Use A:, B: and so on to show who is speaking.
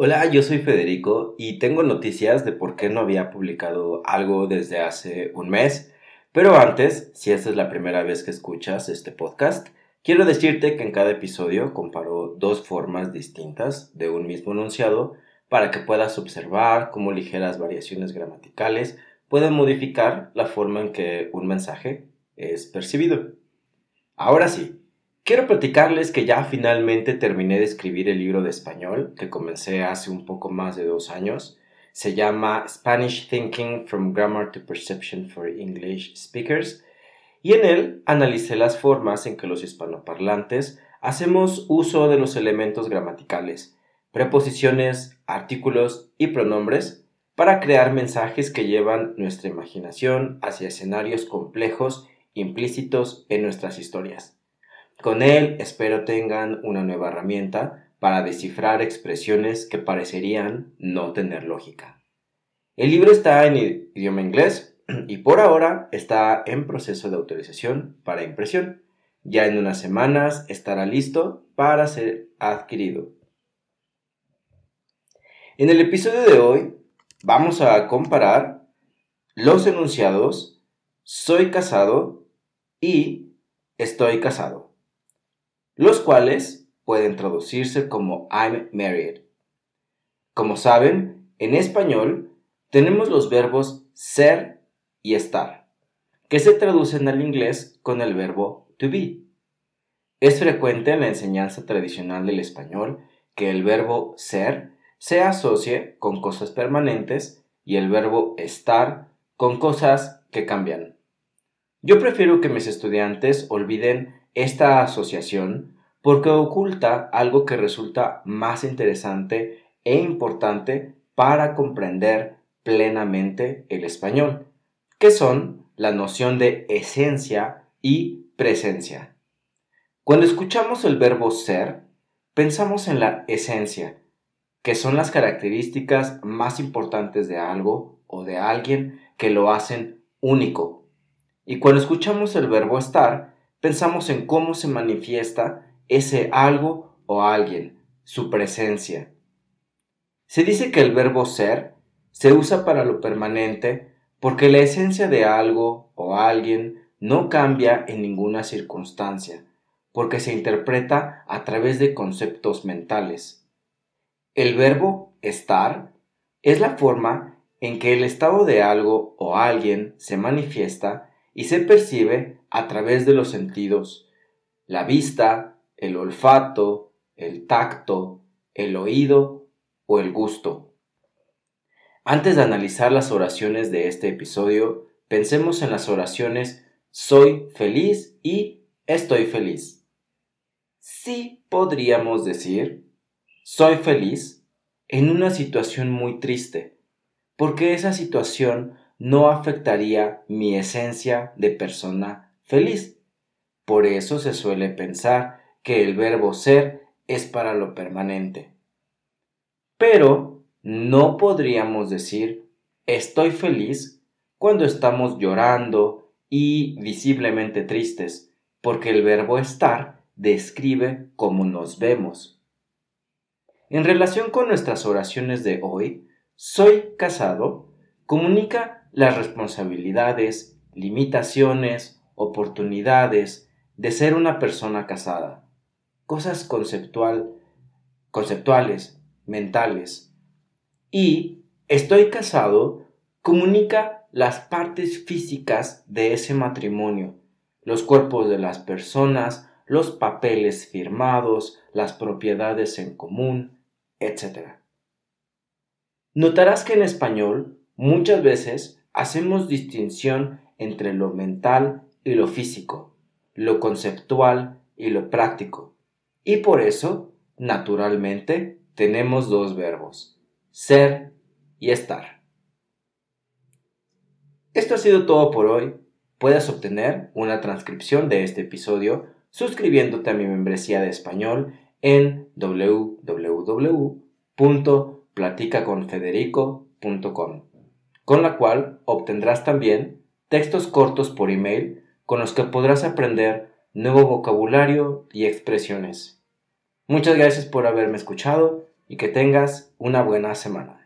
A: Hola, yo soy Federico y tengo noticias de por qué no había publicado algo desde hace un mes. Pero antes, si esta es la primera vez que escuchas este podcast, quiero decirte que en cada episodio comparo dos formas distintas de un mismo enunciado para que puedas observar cómo ligeras variaciones gramaticales pueden modificar la forma en que un mensaje es percibido. Ahora sí, quiero platicarles que ya finalmente terminé de escribir el libro de español que comencé hace un poco más de dos años. Se llama Spanish Thinking from Grammar to Perception for English Speakers y en él analicé las formas en que los hispanoparlantes hacemos uso de los elementos gramaticales, preposiciones, artículos y pronombres para crear mensajes que llevan nuestra imaginación hacia escenarios complejos implícitos en nuestras historias. Con él espero tengan una nueva herramienta para descifrar expresiones que parecerían no tener lógica. El libro está en idioma inglés y por ahora está en proceso de autorización para impresión. Ya en unas semanas estará listo para ser adquirido. En el episodio de hoy vamos a comparar los enunciados soy casado y estoy casado, los cuales pueden traducirse como I'm married. Como saben, en español tenemos los verbos ser y estar, que se traducen al inglés con el verbo to be. Es frecuente en la enseñanza tradicional del español que el verbo ser se asocie con cosas permanentes y el verbo estar con cosas que cambian. Yo prefiero que mis estudiantes olviden esta asociación porque oculta algo que resulta más interesante e importante para comprender plenamente el español, que son la noción de esencia y presencia. Cuando escuchamos el verbo ser, pensamos en la esencia, que son las características más importantes de algo o de alguien que lo hacen único y cuando escuchamos el verbo estar, pensamos en cómo se manifiesta ese algo o alguien, su presencia. Se dice que el verbo ser se usa para lo permanente porque la esencia de algo o alguien no cambia en ninguna circunstancia, porque se interpreta a través de conceptos mentales. El verbo estar es la forma en que el estado de algo o alguien se manifiesta y se percibe a través de los sentidos, la vista, el olfato, el tacto, el oído o el gusto. Antes de analizar las oraciones de este episodio, pensemos en las oraciones soy feliz y estoy feliz. Sí podríamos decir soy feliz en una situación muy triste, porque esa situación no afectaría mi esencia de persona feliz. Por eso se suele pensar que el verbo ser es para lo permanente. Pero no podríamos decir estoy feliz cuando estamos llorando y visiblemente tristes, porque el verbo estar describe cómo nos vemos. En relación con nuestras oraciones de hoy, soy casado comunica las responsabilidades, limitaciones, oportunidades de ser una persona casada. Cosas conceptual, conceptuales, mentales. Y estoy casado comunica las partes físicas de ese matrimonio, los cuerpos de las personas, los papeles firmados, las propiedades en común, etc. Notarás que en español muchas veces hacemos distinción entre lo mental y lo físico, lo conceptual y lo práctico. Y por eso, naturalmente, tenemos dos verbos, ser y estar. Esto ha sido todo por hoy. Puedes obtener una transcripción de este episodio suscribiéndote a mi membresía de español en www.platicaconfederico.com con la cual obtendrás también textos cortos por email con los que podrás aprender nuevo vocabulario y expresiones. Muchas gracias por haberme escuchado y que tengas una buena semana.